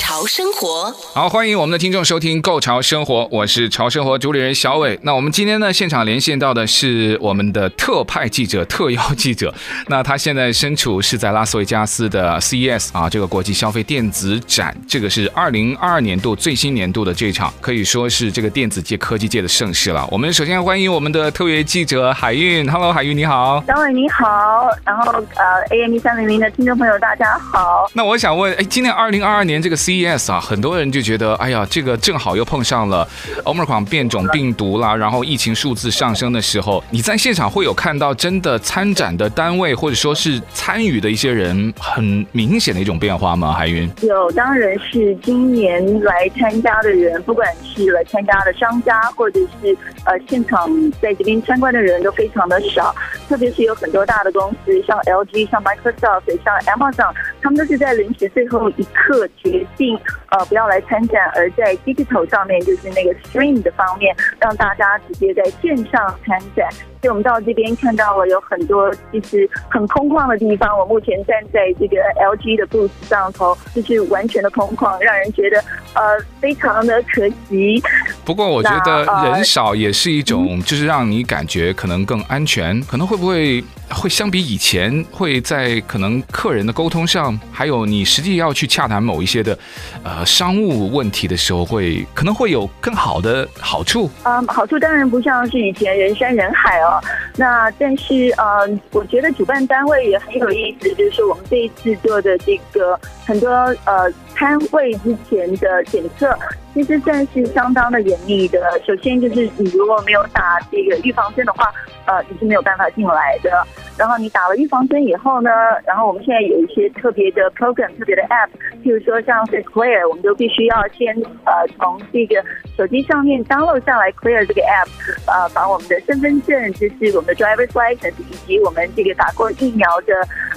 潮生活，好，欢迎我们的听众收听《购潮生活》，我是潮生活主理人小伟。那我们今天呢，现场连线到的是我们的特派记者、特邀记者。那他现在身处是在拉斯维加斯的 CES 啊，这个国际消费电子展，这个是二零二二年度最新年度的这场，可以说是这个电子界、科技界的盛事了。我们首先欢迎我们的特约记者海韵，Hello，海韵你好，小伟你好，然后呃，AM 一三零零的听众朋友大家好。那我想问，哎，今年二零二二年这个 CES 啊，很多人就觉得，哎呀，这个正好又碰上了 Omicron 变种病毒啦，然后疫情数字上升的时候，你在现场会有看到真的参展的单位或者说是参与的一些人很明显的一种变化吗？海云有，当然是今年来参加的人，不管是来参加的商家，或者是呃现场在这边参观的人都非常的少，特别是有很多大的公司，像 LG、像 Microsoft、像 Amazon，他们都是在临时最后一刻决定。呃，不要来参展，而在 digital 上面，就是那个 stream 的方面，让大家直接在线上参展。所以我们到这边看到了有很多其实很空旷的地方。我目前站在这个 LG 的 booth 上头，就是完全的空旷，让人觉得呃非常的可惜。不过我觉得人少也是一种，就是让你感觉可能更安全。可能会不会会相比以前，会在可能客人的沟通上，还有你实际要去洽谈某一些的呃商务问题的时候，会可能会有更好的好处。嗯，好处当然不像是以前人山人海哦。那但是呃，我觉得主办单位也很有意思，就是我们这一次做的这个很多呃摊位之前的检测，其实算是相当的严密的。首先就是你如果没有打这个预防针的话，呃，你是没有办法进来的。然后你打了预防针以后呢，然后我们现在有一些特别的 program、特别的 app，譬如说像是 Clear，我们都必须要先呃从这个手机上面 download 下来 Clear 这个 app，呃，把我们的身份证，就是我们的 driver's license 以及我们这个打过疫苗的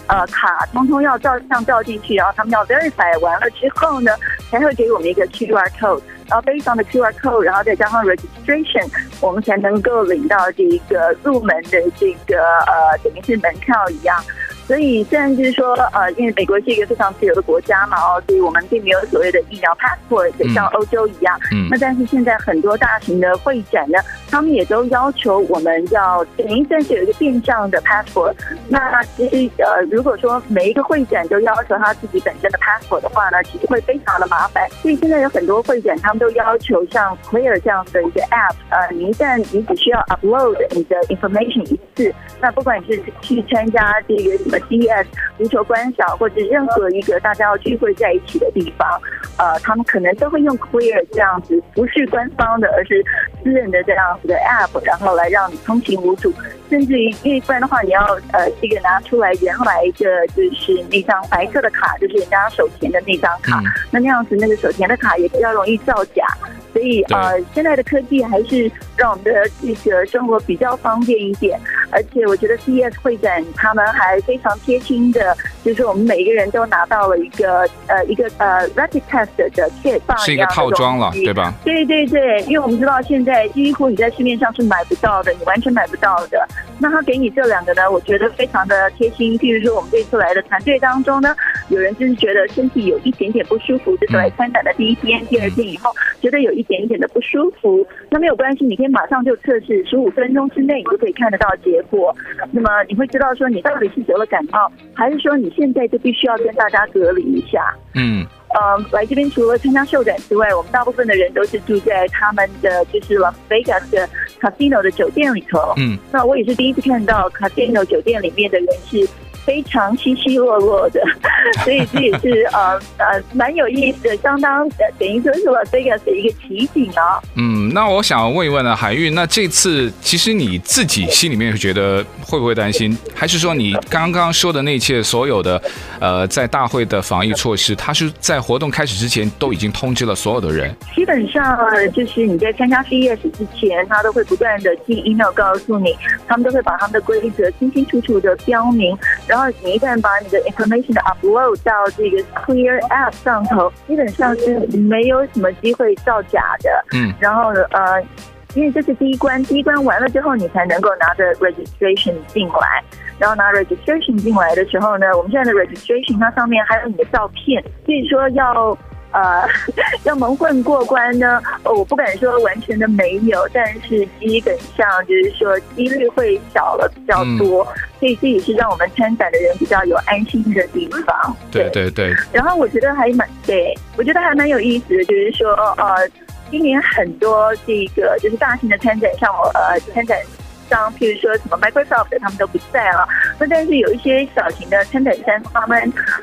呃卡，通通要照相照进去，然后他们要 verify 完了之后呢，才会给我们一个 QR code。然后 based on the QR code，然后再加上 registration，我们才能够领到这一个入门的这个呃，等于是门票一样。所以虽然就是说，呃，因为美国是一个非常自由的国家嘛，哦，所以我们并没有所谓的疫苗 passport，像欧洲一样。嗯。那但是现在很多大型的会展呢，他们也都要求我们要等于算是有一个变相的 passport。那其实呃，如果说每一个会展都要求他自己本身的 passport 的话呢，其实会非常的麻烦。所以现在有很多会展，他们都要求像 Clear 这样的一个 app，呃，你一旦你只需要 upload 你的 information 一次，那不管你是去参加这个。CES 足球观赏或者任何一个大家要聚会在一起的地方，呃，他们可能都会用 Clear 这样子，不是官方的，而是私人的这样子的 App，然后来让你通行无阻。甚至于，因为不然的话，你要呃这个拿出来原来的就是那张白色的卡，就是人家手填的那张卡，嗯、那那样子那个手填的卡也比较容易造假。所以呃，现在的科技还是让我们的这个生活比较方便一点。而且我觉得 CES 会展他们还非常贴心的，就是我们每一个人都拿到了一个呃一个呃 rapid test 的 kit，是一个套装了，对吧？对对对，因为我们知道现在几乎你在市面上是买不到的，你完全买不到的。那他给你这两个呢，我觉得非常的贴心。譬如说，我们这次来的团队当中呢，有人就是觉得身体有一点点不舒服，就是来参展的第一天、第二天以后，觉得有一点一点的不舒服，那没有关系，你可以马上就测试，十五分钟之内你就可以看得到结果。那么你会知道说你到底是得了感冒，还是说你现在就必须要跟大家隔离一下？嗯。呃，来这边除了参加秀展之外，我们大部分的人都是住在他们的就是 Las Vegas 的 Casino 的酒店里头。嗯，那我也是第一次看到 Casino 酒店里面的人是非常稀稀落落的，所以这也是呃呃蛮有意思的，相当等于说是我这个的一个奇景啊。嗯，那我想问一问呢，海韵，那这次其实你自己心里面觉得会不会担心，还是说你刚刚说的那一切所有的呃在大会的防疫措施，它是在活动开始之前都已经通知了所有的人？基本上就是你在参加 CES 之前，他都会不断的寄 email 告诉你，他们都会把他们的规则清清楚楚的标明。然后你一旦把你的 information 的 upload 到这个 Clear App 上头，基本上是没有什么机会造假的。嗯。然后呃，因为这是第一关，第一关完了之后，你才能够拿着 registration 进来。然后拿 registration 进来的时候呢，我们现在的 registration 它上面还有你的照片，所以说要。呃，要蒙混过关呢，我不敢说完全的没有，但是基本上就是说几率会小了比较多，嗯、所以这也是让我们参展的人比较有安心的地方。对对对。然后我觉得还蛮对，我觉得还蛮有意思的，就是说呃，今年很多这个就是大型的参展，像我呃参展。像譬如说什么 Microsoft 他们都不在了，那但是有一些小型的参展商，他们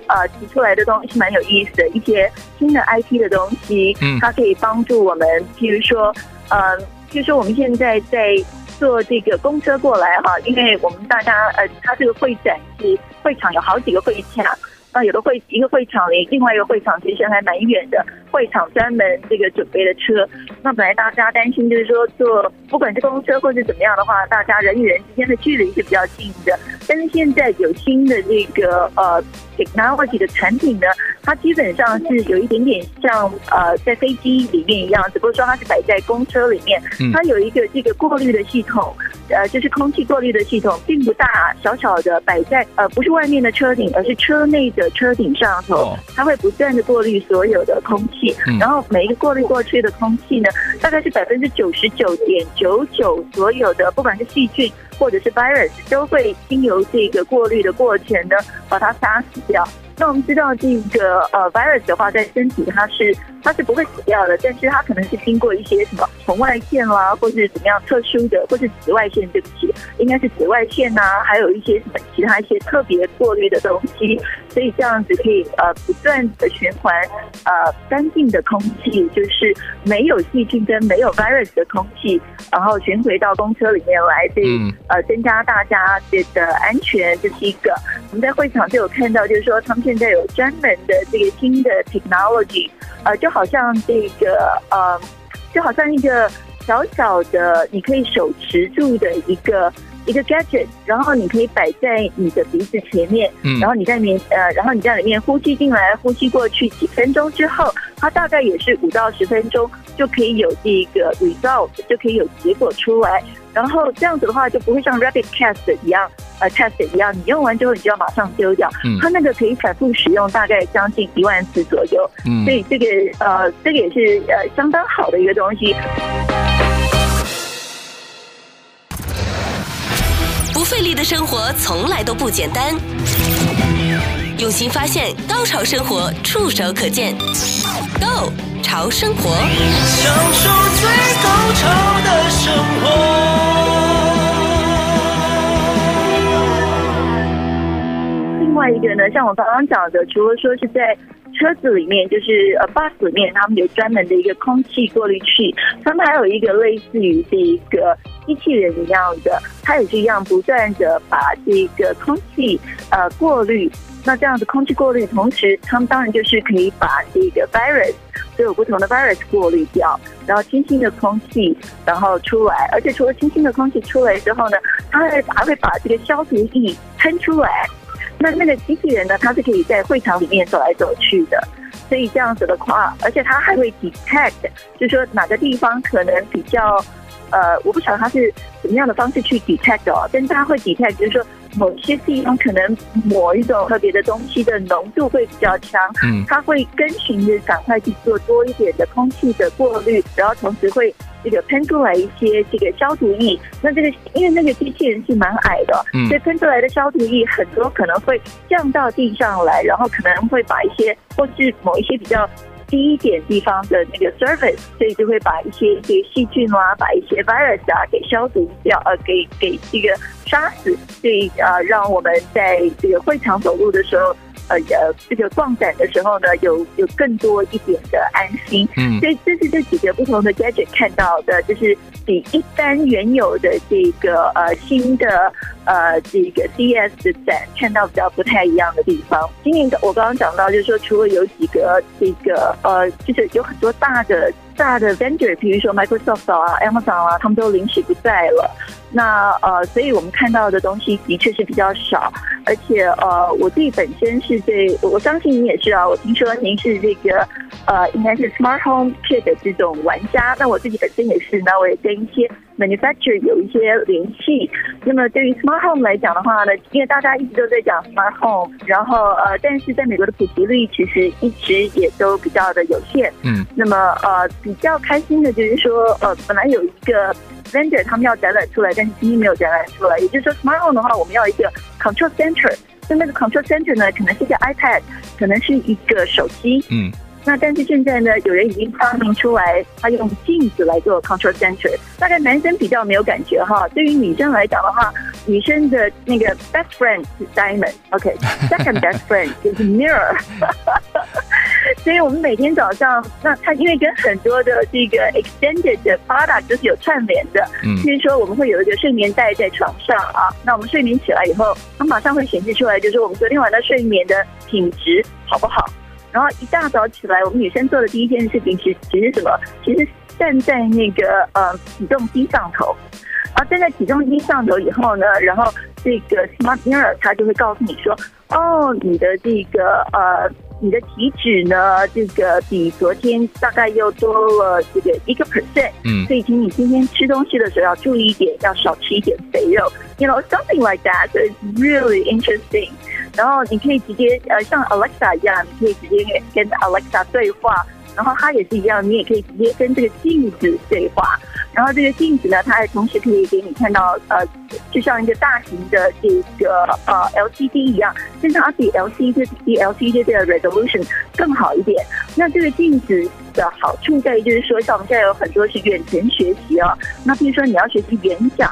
呃提出来的东西蛮有意思的，一些新的 IP 的东西，嗯，它可以帮助我们，譬如说，呃，譬如说我们现在在坐这个公车过来哈，因为我们大家呃，它这个会展是会场有好几个会场。那有的会一个会场离另外一个会场其实还蛮远的，会场专门这个准备的车。那本来大家担心就是说坐不管是公车或是怎么样的话，大家人与人之间的距离是比较近的。但是现在有新的这个呃 technology 的产品呢，它基本上是有一点点像呃在飞机里面一样，只不过说它是摆在公车里面，它有一个这个过滤的系统。呃，就是空气过滤的系统并不大，小小的摆在呃不是外面的车顶，而是车内的车顶上头，它会不断的过滤所有的空气，然后每一个过滤过去的空气呢，大概是百分之九十九点九九所有的，不管是细菌或者是 virus，都会经由这个过滤的过程呢，把它杀死掉。那我们知道这个呃 virus 的话，在身体它是它是不会死掉的，但是它可能是经过一些什么红外线啦，或是怎么样特殊的，或是紫外线，对不起，应该是紫外线呐、啊，还有一些什么其他一些特别过滤的东西，所以这样子可以呃不断的循环呃干净的空气，就是没有细菌跟没有 virus 的空气，然后循回到公车里面来，所以呃增加大家这个安全，这是一个。我们在会场就有看到，就是说他们。现在有专门的这个新的 technology，呃，就好像这个呃，就好像一个小小的你可以手持住的一个一个 gadget，然后你可以摆在你的鼻子前面，嗯，然后你在里面呃，然后你在里面呼吸进来，呼吸过去，几分钟之后，它大概也是五到十分钟就可以有这个 result，就可以有结果出来。然后这样子的话，就不会像 rapid test 一样，呃，test 一样，你用完之后你就要马上丢掉。嗯，它那个可以反复使用，大概将近一万次左右。嗯，所以这个呃，这个也是呃相当好的一个东西。不费力的生活从来都不简单，用心发现，高潮生活触手可见。Go 潮生活，享受最高潮的生活。外一个呢，像我刚刚讲的，除了说是在车子里面，就是呃 bus 里面，他们有专门的一个空气过滤器，他们还有一个类似于这一个机器人一样的，它也是一样不断的把这个空气呃过滤。那这样子空气过滤，同时他们当然就是可以把这个 virus，所有不同的 virus 过滤掉，然后清新的空气然后出来，而且除了清新的空气出来之后呢，它还还会把这个消毒液喷出来。那那个机器人呢，它是可以在会场里面走来走去的，所以这样子的话，而且它还会 detect，就是说哪个地方可能比较，呃，我不晓得它是怎么样的方式去 detect 哦，但是它会 detect，就是说。某些地方可能某一种特别的东西的浓度会比较强，嗯，它会跟循着赶快去做多一点的空气的过滤，然后同时会这个喷出来一些这个消毒液。那这个因为那个机器人是蛮矮的，嗯，所以喷出来的消毒液很多可能会降到地上来，然后可能会把一些或是某一些比较低一点地方的那个 surface，所以就会把一些一些细菌啊，把一些 virus 啊给消毒掉，呃，给给这个杀死，所以呃，让我们在这个会场走路的时候。呃呃，这个逛展的时候呢，有有更多一点的安心。嗯，所以这是这几个不同的 gadget 看到的，就是比一般原有的这个呃新的呃这个 CES 的展看到比较不太一样的地方。今年我刚刚讲到，就是说除了有几个这个呃，就是有很多大的大的 vendor，比如说 Microsoft 啊、Amazon 啊，他们都临时不在了。那呃，所以我们看到的东西的确是比较少。而且呃，我自己本身是对，我相信你也是啊。我听说您是这个呃，应该是 Smart Home Kit 的这种玩家。那我自己本身也是，那我也跟一些 manufacturer 有一些联系。那么对于 Smart Home 来讲的话呢，因为大家一直都在讲 Smart Home，然后呃，但是在美国的普及率其实一直也都比较的有限。嗯。那么呃，比较开心的就是说，呃，本来有一个。Vendor 他们要展览出来，但是今天没有展览出来。也就是说 smart 的话，我们要一个 Control Center。那那个 Control Center 呢，可能是一个 iPad，可能是一个手机。嗯。那但是现在呢，有人已经发明出来，他用镜子来做 Control Center。大概男生比较没有感觉哈。对于女生来讲的话，女生的那个 Best Friend 是 Diamond，OK，Second、okay. Best Friend 就是 Mirror。所以我们每天早上，那它因为跟很多的这个 extended 的 product 就是有串联的，嗯，比如说我们会有一个睡眠袋在床上啊，那我们睡眠起来以后，它马上会显示出来，就是我们昨天晚上睡眠的品质好不好。然后一大早起来，我们女生做的第一件事情，其实其实什么？其实站在那个呃体重机上头，然后站在体重机上头以后呢，然后这个 smart mirror 它就会告诉你说，哦，你的这个呃。你的体脂呢？这个比昨天大概又多了这个一个 percent，嗯，所以请你今天吃东西的时候要注意一点，要少吃一点肥肉，you know something like that. It's really interesting. 然后你可以直接呃像 Alexa 一样，你可以直接跟 Alexa 对话。然后它也是一样，你也可以直接跟这个镜子对话。然后这个镜子呢，它还同时可以给你看到，呃，就像一个大型的这个呃 LCD 一样，甚至它比 LCD 比 LCD 的 resolution 更好一点。那这个镜子的好处在于，就是说，像我们现在有很多是远程学习啊、那比如说你要学习演讲，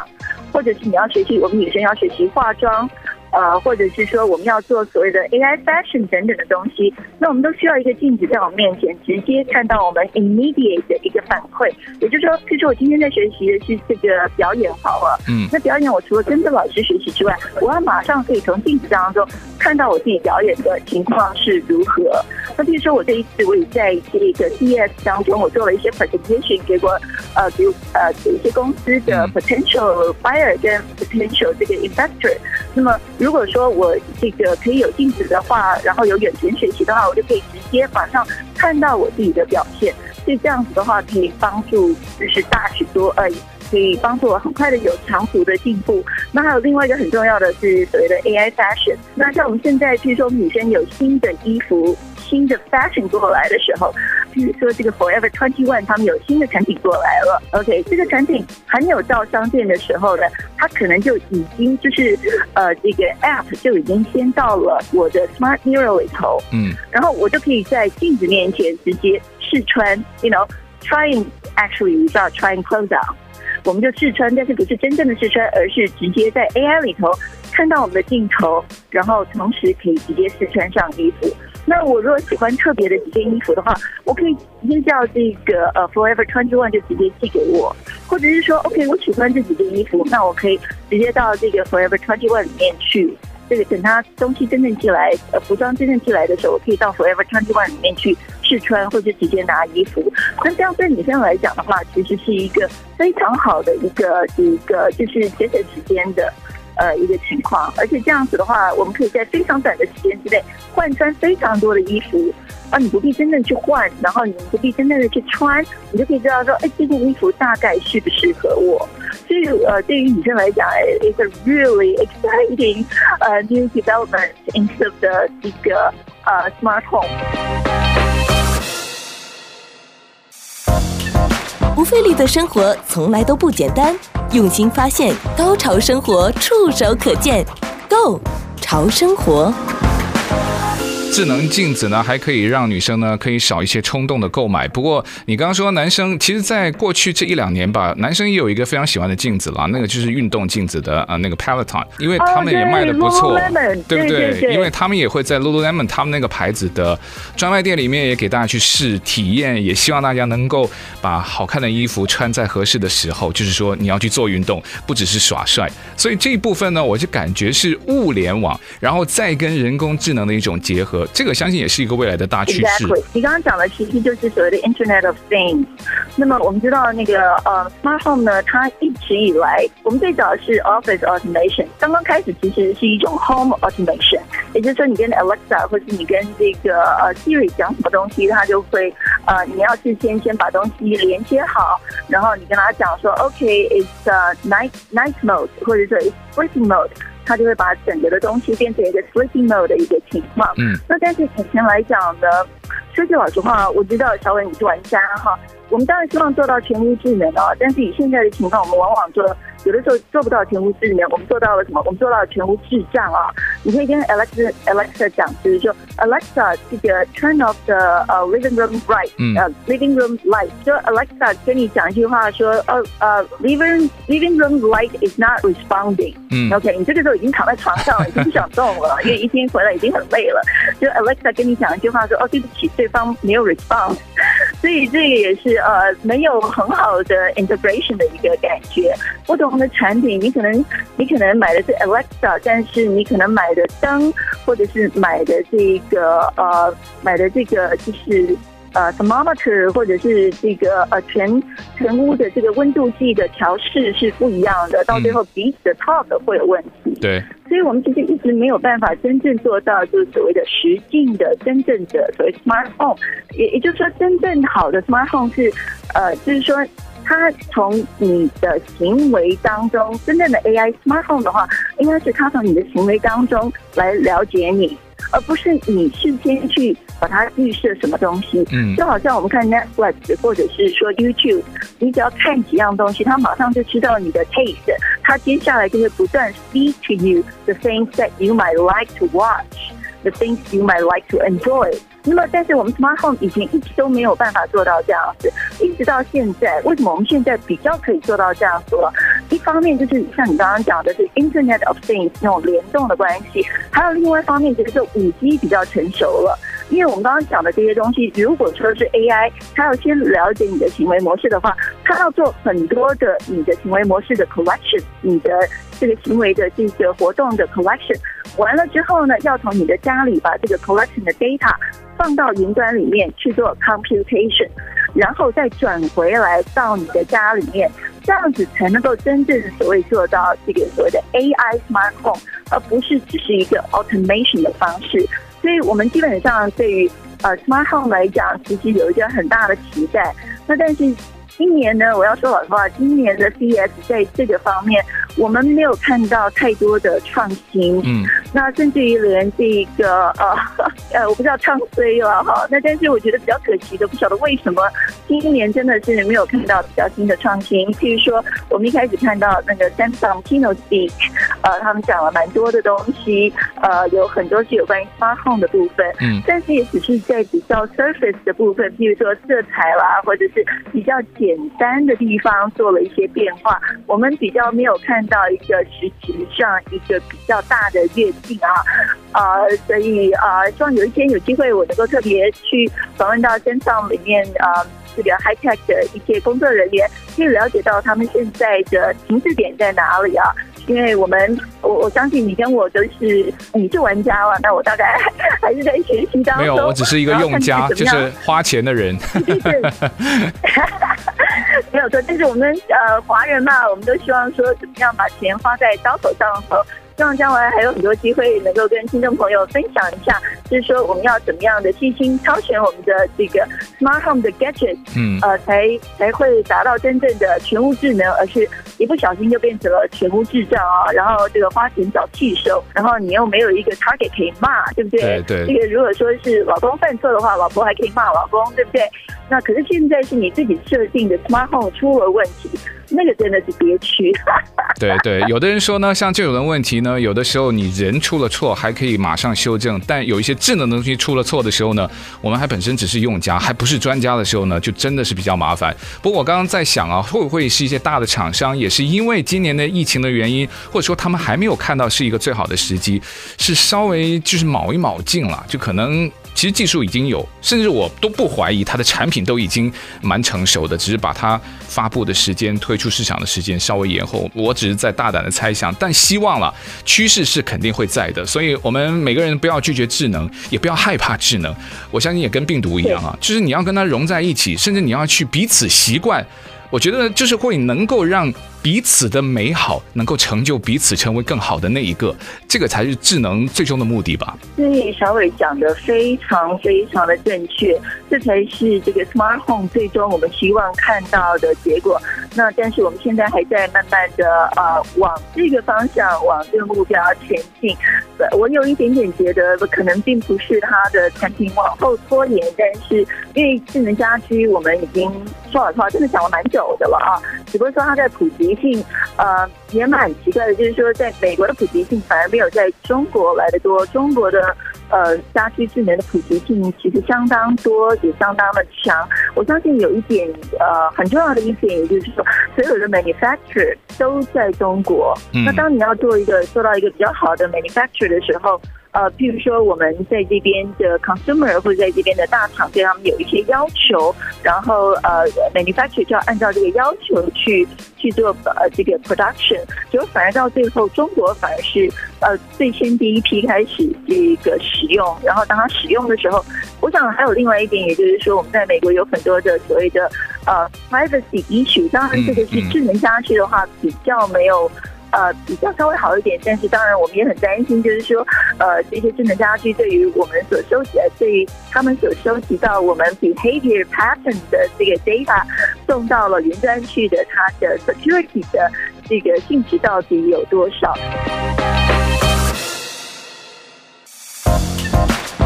或者是你要学习，我们女生要学习化妆。呃，或者是说我们要做所谓的 AI fashion 等等的东西，那我们都需要一个镜子在我们面前，直接看到我们 immediate 的一个反馈。也就是说，譬如说我今天在学习的是这个表演好了，嗯，那表演我除了跟着老师学习之外，我要马上可以从镜子当中看到我自己表演的情况是如何。那比如说我这一次我也在这个 CES 当中，我做了一些 presentation 给我呃，比如呃给一些公司的 potential buyer 跟 potential 这个 investor，那么。如果说我这个可以有镜子的话，然后有远程学习的话，我就可以直接马上看到我自己的表现。所以这样子的话，可以帮助就是大许多而已，可以帮助我很快的有长途的进步。那还有另外一个很重要的是所谓的 AI fashion。那像我们现在，譬如说女生有新的衣服。新的 fashion 过来的时候，譬如说这个 Forever Twenty One，他们有新的产品过来了。OK，这个产品还没有到商店的时候呢，它可能就已经就是呃，这个 App 就已经先到了我的 Smart Mirror 里头。嗯，然后我就可以在镜子面前直接试穿，you know，trying actually without trying clothes on，我们就试穿，但是不是真正的试穿，而是直接在 AI 里头看到我们的镜头，然后同时可以直接试穿上衣服。那我如果喜欢特别的几件衣服的话，我可以直接叫这个呃 Forever Twenty One 就直接寄给我，或者是说 OK 我喜欢这几件衣服，那我可以直接到这个 Forever Twenty One 里面去。这个等他东西真正寄来，呃，服装真正寄来的时候，我可以到 Forever Twenty One 里面去试穿，或者直接拿衣服。那这样对女生来讲的话，其实是一个非常好的一个一个就是节省时间的。呃，一个情况，而且这样子的话，我们可以在非常短的时间之内换穿非常多的衣服，而你不必真正去换，然后你不必真正的去穿，你就可以知道说，哎，这件衣服大概适不适合我。所以，呃，对于女生来讲，it's a really exciting 呃 new development into the 这个呃 smart home。不费力的生活从来都不简单。用心发现，高潮生活触手可见 Go 潮生活。智能镜子呢，还可以让女生呢可以少一些冲动的购买。不过你刚刚说男生，其实在过去这一两年吧，男生也有一个非常喜欢的镜子了，那个就是运动镜子的啊，那个 Peloton，因为他们也卖的不错，哦、对，对不对？因为他们也会在 Lululemon 他们那个牌子的专卖店里面也给大家去试体验，也希望大家能够把好看的衣服穿在合适的时候，就是说你要去做运动，不只是耍帅。所以这一部分呢，我就感觉是物联网，然后再跟人工智能的一种结合，这个相信也是一个未来的大趋势。Exactly. 你刚刚讲的其实就是所谓的 Internet of Things。那么我们知道那个呃 Smart Home 呢，它一直以来，我们最早是 Office Automation，刚刚开始其实是一种 Home Automation，也就是说你跟 Alexa 或是你跟这个呃 Siri 讲什么东西，它就会呃你要事先先把东西连接好，然后你跟他讲说 OK，it's、okay, night night mode，或者说 it's sleeping mode。它就会把整个的东西变成一个 sleeping mode 的一个情况。嗯，那但是以前来讲呢，说句老实话，我知道小伟你是玩家哈，我们当然希望做到全屋智能啊，但是以现在的情况，我们往往做。有的时候做不到全屋智能，我们做到了什么？我们做到了全屋智障啊！你可以跟 Alexa Alexa 讲，就是说 Alexa 这个 turn off the 呃 living room light，呃 living room light，就 Alexa 跟你讲一句话说，呃呃 living living room light is not responding。嗯，OK，你这个时候已经躺在床上了，已经不想动了，因为一天回来已经很累了。就 Alexa 跟你讲一句话说，哦，对不起，对方没有 respond。所以这个也是呃没有很好的 integration 的一个感觉。不同的产品，你可能你可能买的是 Alexa，但是你可能买的灯，或者是买的这个呃买的这个就是。呃，thermometer 或者是这个呃全全屋的这个温度计的调试是不一样的，到最后彼此的 talk 会有问题。对，所以我们其实一直没有办法真正做到就是所谓的实境的真正的所谓 smart home，也也就是说真正好的 smart home 是呃，就是说它从你的行为当中真正的 AI smart home 的话，应该是它从你的行为当中来了解你。而不是你事先去把它预设什么东西，嗯，就好像我们看 Netflix 或者是说 YouTube，你只要看几样东西，它马上就知道你的 taste，它接下来就会不断 speak to you the things that you might like to watch，the things you might like to enjoy。那么，但是我们 Smart Home 以前一直都没有办法做到这样子，一直到现在，为什么我们现在比较可以做到这样子了？一方面就是像你刚刚讲的是 Internet of Things 那种联动的关系，还有另外一方面就是五 G 比较成熟了。因为我们刚刚讲的这些东西，如果说是 AI，它要先了解你的行为模式的话，它要做很多的你的行为模式的 collection，你的这个行为的这个活动的 collection，完了之后呢，要从你的家里把这个 collection 的 data 放到云端里面去做 computation，然后再转回来到你的家里面，这样子才能够真正所谓做到这个所谓的 AI smart home，而不是只是一个 automation 的方式。所以我们基本上对于呃 smart home 来讲，其实有一个很大的期待。那但是今年呢，我要说老实话，今年的 CES 在这个方面，我们没有看到太多的创新。嗯。那甚至于连这个呃 呃，我不知道唱衰了哈。那但是我觉得比较可惜的，不晓得为什么今年真的是没有看到比较新的创新。譬如说，我们一开始看到那个 Samsung Keynote Speak，呃，他们讲了蛮多的东西，呃，有很多是有关于 Smart Home 的部分。嗯。但是也只是在比较 Surface 的部分，譬如说色彩啦，或者是比较简简单的地方做了一些变化。我们比较没有看到一个实质上一个比较大的跃进啊，啊、所以啊、希望有一天有机会，我能够特别去访问到深藏里面啊、呃，这个 High Tech 的一些工作人员，可以了解到他们现在的停滞点在哪里啊。因为我们，我我相信你跟我都是你是玩家嘛，那我大概 还是在学习当中。没有，我只是一个用家，就是花钱的人。就是，没有错，但是我们呃华人嘛，我们都希望说怎么样把钱花在刀口上头。希望将来还有很多机会能够跟听众朋友分享一下，就是说我们要怎么样的细心挑选我们的这个 smart home 的 gadget，嗯，呃，才才会达到真正的全屋智能，而是一不小心就变成了全屋智障啊！然后这个花钱找气受，然后你又没有一个 target 可以骂，对不对？对对。这个如果说是老公犯错的话，老婆还可以骂老公，对不对？那可是现在是你自己设定的 smart home 出了问题，那个真的是憋屈。对 对，有的人说呢，像这种的问题呢，有的时候你人出了错还可以马上修正，但有一些智能的东西出了错的时候呢，我们还本身只是用家，还不是专家的时候呢，就真的是比较麻烦。不过我刚刚在想啊，会不会是一些大的厂商也是因为今年的疫情的原因，或者说他们还没有看到是一个最好的时机，是稍微就是卯一卯劲了，就可能。其实技术已经有，甚至我都不怀疑它的产品都已经蛮成熟的，只是把它发布的时间、推出市场的时间稍微延后。我只是在大胆的猜想，但希望了，趋势是肯定会在的。所以，我们每个人不要拒绝智能，也不要害怕智能。我相信也跟病毒一样啊，就是你要跟它融在一起，甚至你要去彼此习惯。我觉得就是会能够让。彼此的美好能够成就彼此成为更好的那一个，这个才是智能最终的目的吧。对，小伟讲的非常非常的正确，这才是这个 smart home 最终我们希望看到的结果。那但是我们现在还在慢慢的呃往这个方向，往这个目标前进。我有一点点觉得可能并不是它的产品往后拖延，但是因为智能家居我们已经说老实话真的讲了蛮久的了啊，只不过说它在普及。性呃也蛮奇怪的，就是说，在美国的普及性反而没有在中国来的多。中国的呃家居智能的普及性其实相当多，也相当的强。我相信有一点呃很重要的一点，也就是说，所有的 manufacturer 都在中国。嗯。那当你要做一个做到一个比较好的 manufacturer 的时候。呃，譬如说我们在这边的 consumer 或者在这边的大厂对他们有一些要求，然后呃，manufacturer 就要按照这个要求去去做呃这个 production，结果反而到最后中国反而是呃最先第一批开始这个使用，然后当他使用的时候，我想还有另外一点，也就是说我们在美国有很多的所谓的呃 privacy issue，当然这个是智能家居的话比较没有。呃，比较稍微好一点，但是当然我们也很担心，就是说，呃，这些智能家居对于我们所收集的，对于他们所收集到我们 behavior pattern 的这个 data 送到了云端去的，它的 security 的这个性质到底有多少？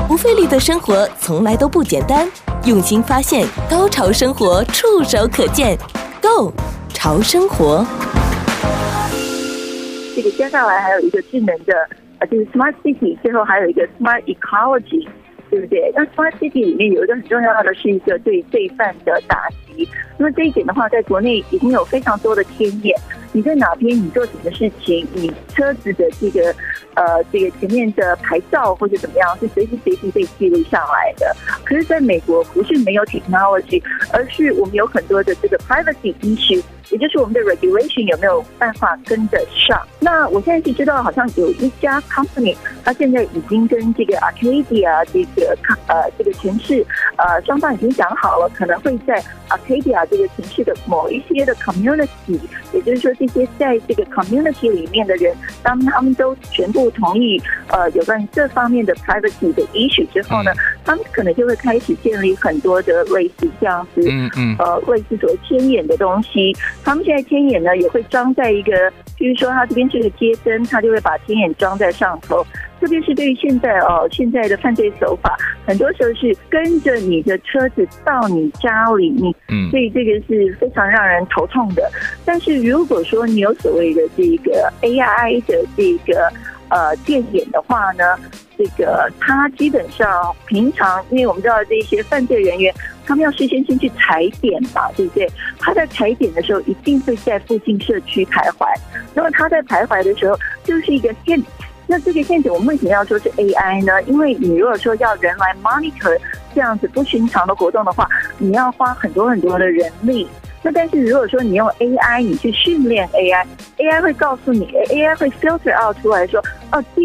不费力的生活从来都不简单，用心发现，高潮生活触手可见，Go 潮生活。这个接下来还有一个智能的，呃，就是 smart city，最后还有一个 smart ecology，对不对？那 smart city 里面有一个很重要的是一个对罪犯的打击。那么这一点的话，在国内已经有非常多的天眼，你在哪边，你做什么事情，你车子的这个呃这个前面的牌照或者怎么样，是随时随地被记录下来的。可是，在美国不是没有 technology，而是我们有很多的这个 privacy issue。也就是我们的 regulation 有没有办法跟得上？那我现在是知道，好像有一家 company，它现在已经跟这个 Arcadia 这个呃这个城市呃双方已经讲好了，可能会在 Arcadia 这个城市的某一些的 community，也就是说这些在这个 community 里面的人，当他们都全部同意呃有关这方面的 privacy 的 issue 之后呢，他们可能就会开始建立很多的类似这样子，嗯嗯，呃类似所谓天眼的东西。他们现在天眼呢也会装在一个，比如说他这边是个街灯，他就会把天眼装在上头。特别是对于现在哦，现在的犯罪手法，很多时候是跟着你的车子到你家里，你，嗯，所以这个是非常让人头痛的。但是如果说你有所谓的这个 AI 的这个呃电眼的话呢，这个他基本上平常，因为我们知道这些犯罪人员。他们要事先先去踩点吧，对不对？他在踩点的时候，一定会在附近社区徘徊。那么他在徘徊的时候，就是一个陷阱。那这个陷阱我们为什么要说是 AI 呢？因为你如果说要人来 monitor 这样子不寻常的活动的话，你要花很多很多的人力。那但是如果说你用 AI，你去训练 AI，AI 会告诉你，AI 会 filter out 出来说，哦，这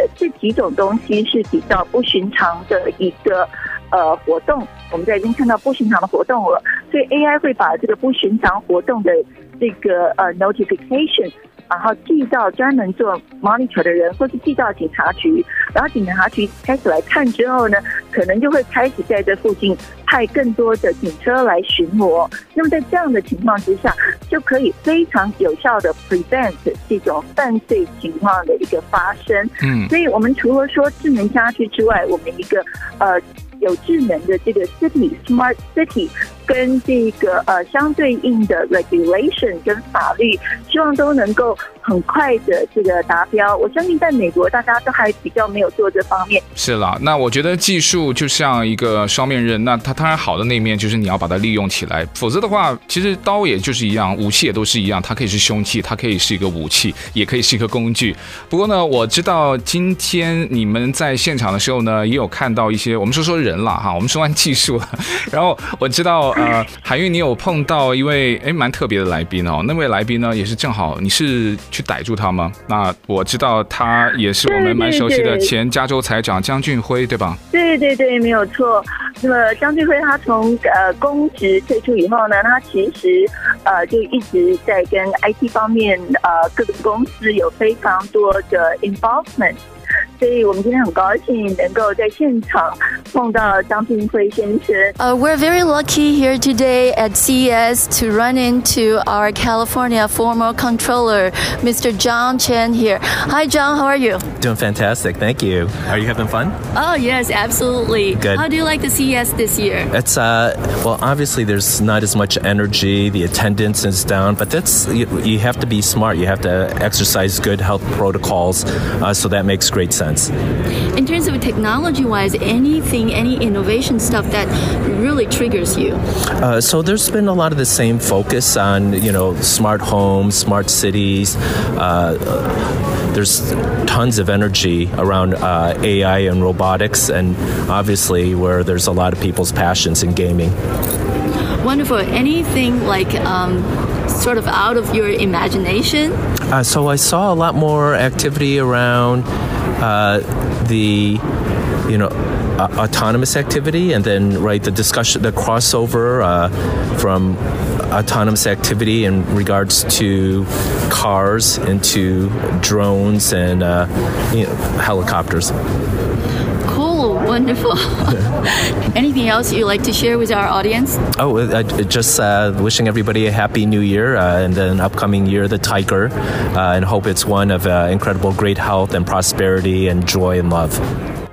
呃这几种东西是比较不寻常的一个。呃，活动，我们在已经看到不寻常的活动了，所以 AI 会把这个不寻常活动的这个呃 notification，然后寄到专门做 monitor 的人，或是寄到警察局，然后警察局开始来看之后呢，可能就会开始在这附近派更多的警车来巡逻。那么在这样的情况之下，就可以非常有效的 prevent 这种犯罪情况的一个发生。嗯，所以我们除了说智能家居之外，我们一个呃。有智能的这个 city smart city，跟这个呃相对应的 regulation 跟法律，希望都能够很快的这个达标。我相信在美国大家都还比较没有做这方面。是了，那我觉得技术就像一个双面刃，那它当然好的那面就是你要把它利用起来，否则的话，其实刀也就是一样，武器也都是一样，它可以是凶器，它可以是一个武器，也可以是一个工具。不过呢，我知道今天你们在现场的时候呢，也有看到一些，我们说说人了哈，我们说完技术了，然后我知道呃，海韵你有碰到一位哎蛮特别的来宾哦，那位来宾呢也是正好你是去逮住他吗？那我知道他也是我们蛮熟悉的前加州财长江俊辉，对吧？对对对，没有错。那么江俊辉他从呃公职退出以后呢，他其实呃就一直在跟 IT 方面呃各个公司有非常多的 involvement。所以我们今天很高兴能够在现场 碰到江俊辉先生。Uh, we're very lucky here today at CES to run into our California former controller, Mr. John Chen here. Hi, John. How are you? Doing fantastic. Thank you. Are you having fun? Oh, yes, absolutely. Good. How do you like the CES this year? It's uh, well, obviously there's not as much energy. The attendance is down, but that's you, you have to be smart. You have to exercise good health protocols, uh, so that makes great sense. In terms of technology wise, anything, any innovation stuff that really triggers you? Uh, so there's been a lot of the same focus on, you know, smart homes, smart cities. Uh, there's tons of energy around uh, AI and robotics, and obviously where there's a lot of people's passions in gaming. Wonderful. Anything like um, sort of out of your imagination? Uh, so I saw a lot more activity around uh, the, you know, uh, autonomous activity, and then right the discussion, the crossover uh, from autonomous activity in regards to cars into drones and uh, you know, helicopters. Cool, wonderful. Anything else you'd like to share with our audience? Oh, uh, just uh, wishing everybody a happy new year uh, and an upcoming year, the Tiger, uh, and hope it's one of uh, incredible great health and prosperity and joy and love.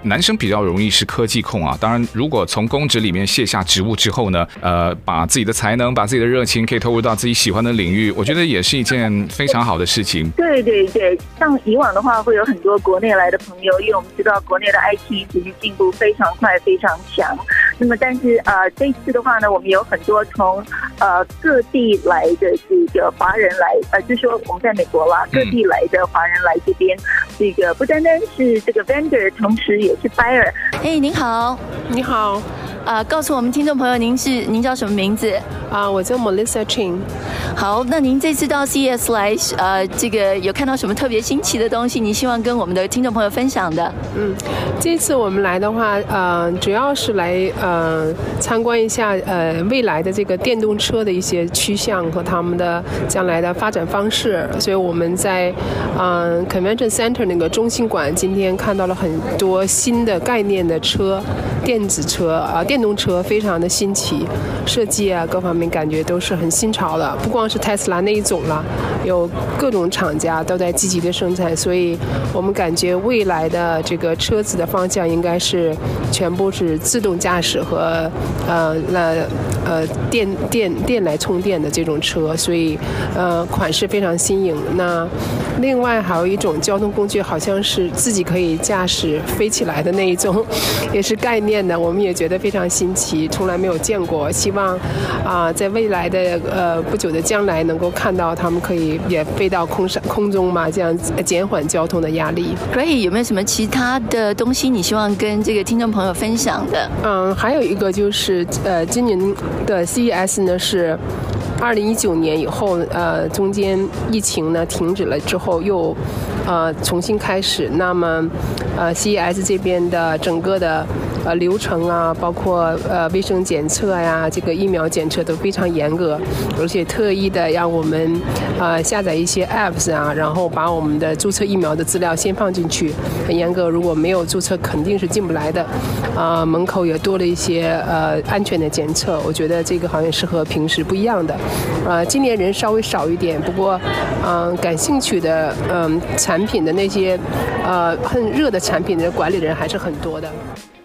男生比较容易是科技控啊，当然，如果从公职里面卸下职务之后呢，呃，把自己的才能、把自己的热情可以投入到自己喜欢的领域，我觉得也是一件非常好的事情。对对对，像以往的话，会有很多国内来的朋友，因为我们知道国内的 IT 其实进步非常快、非常强。那么，但是呃，这次的话呢，我们有很多从呃各地来的这个华人来，呃，就说我们在美国啦，各地来的华人来这边，嗯、这个不单单是这个 vendor，同时也是 buyer。哎，您好，你好。啊，告诉我们听众朋友，您是您叫什么名字？啊，我叫 Melissa Chin。好，那您这次到 CES 来，呃，这个有看到什么特别新奇的东西？您希望跟我们的听众朋友分享的？嗯，这次我们来的话，呃，主要是来呃参观一下呃未来的这个电动车的一些趋向和他们的将来的发展方式。所以我们在嗯、呃、Convention Center 那个中心馆今天看到了很多新的概念的车，电子车啊电。电动车非常的新奇，设计啊各方面感觉都是很新潮的，不光是特斯拉那一种了，有各种厂家都在积极的生产，所以我们感觉未来的这个车子的方向应该是全部是自动驾驶和呃那呃电电电来充电的这种车，所以呃款式非常新颖。那另外还有一种交通工具，好像是自己可以驾驶飞起来的那一种，也是概念的，我们也觉得非常新奇，从来没有见过。希望啊、呃，在未来的呃不久的将来，能够看到他们可以也飞到空上空中嘛，这样减缓交通的压力。可以有没有什么其他的东西你希望跟这个听众朋友分享的？嗯，还有一个就是呃，今年的 CES 呢是二零一九年以后，呃，中间疫情呢停止了之后又呃重新开始。那么呃，CES 这边的整个的。呃，流程啊，包括呃卫生检测呀，这个疫苗检测都非常严格，而且特意的让我们呃下载一些 apps 啊，然后把我们的注册疫苗的资料先放进去，很严格，如果没有注册肯定是进不来的。啊、呃，门口也多了一些呃安全的检测，我觉得这个好像是和平时不一样的。呃，今年人稍微少一点，不过嗯、感兴趣的嗯、产品的那些呃很热的产品的管理人还是很多的。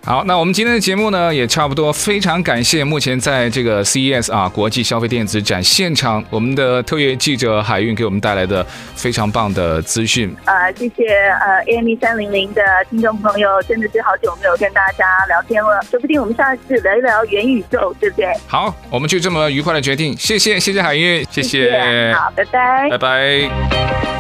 好，那我们今天的节目呢也差不多，非常感谢目前在这个 CES 啊国际消费电子展现场，我们的特约记者海运给我们带来的非常棒的资讯。呃，谢谢呃 AM 三零零的听众朋友，真的是好久没有跟大家聊天了，说不定我们下次聊一聊元宇宙，对不对？好，我们就这么愉快的决定，谢谢谢谢海运，谢谢，谢谢好，拜拜，拜拜。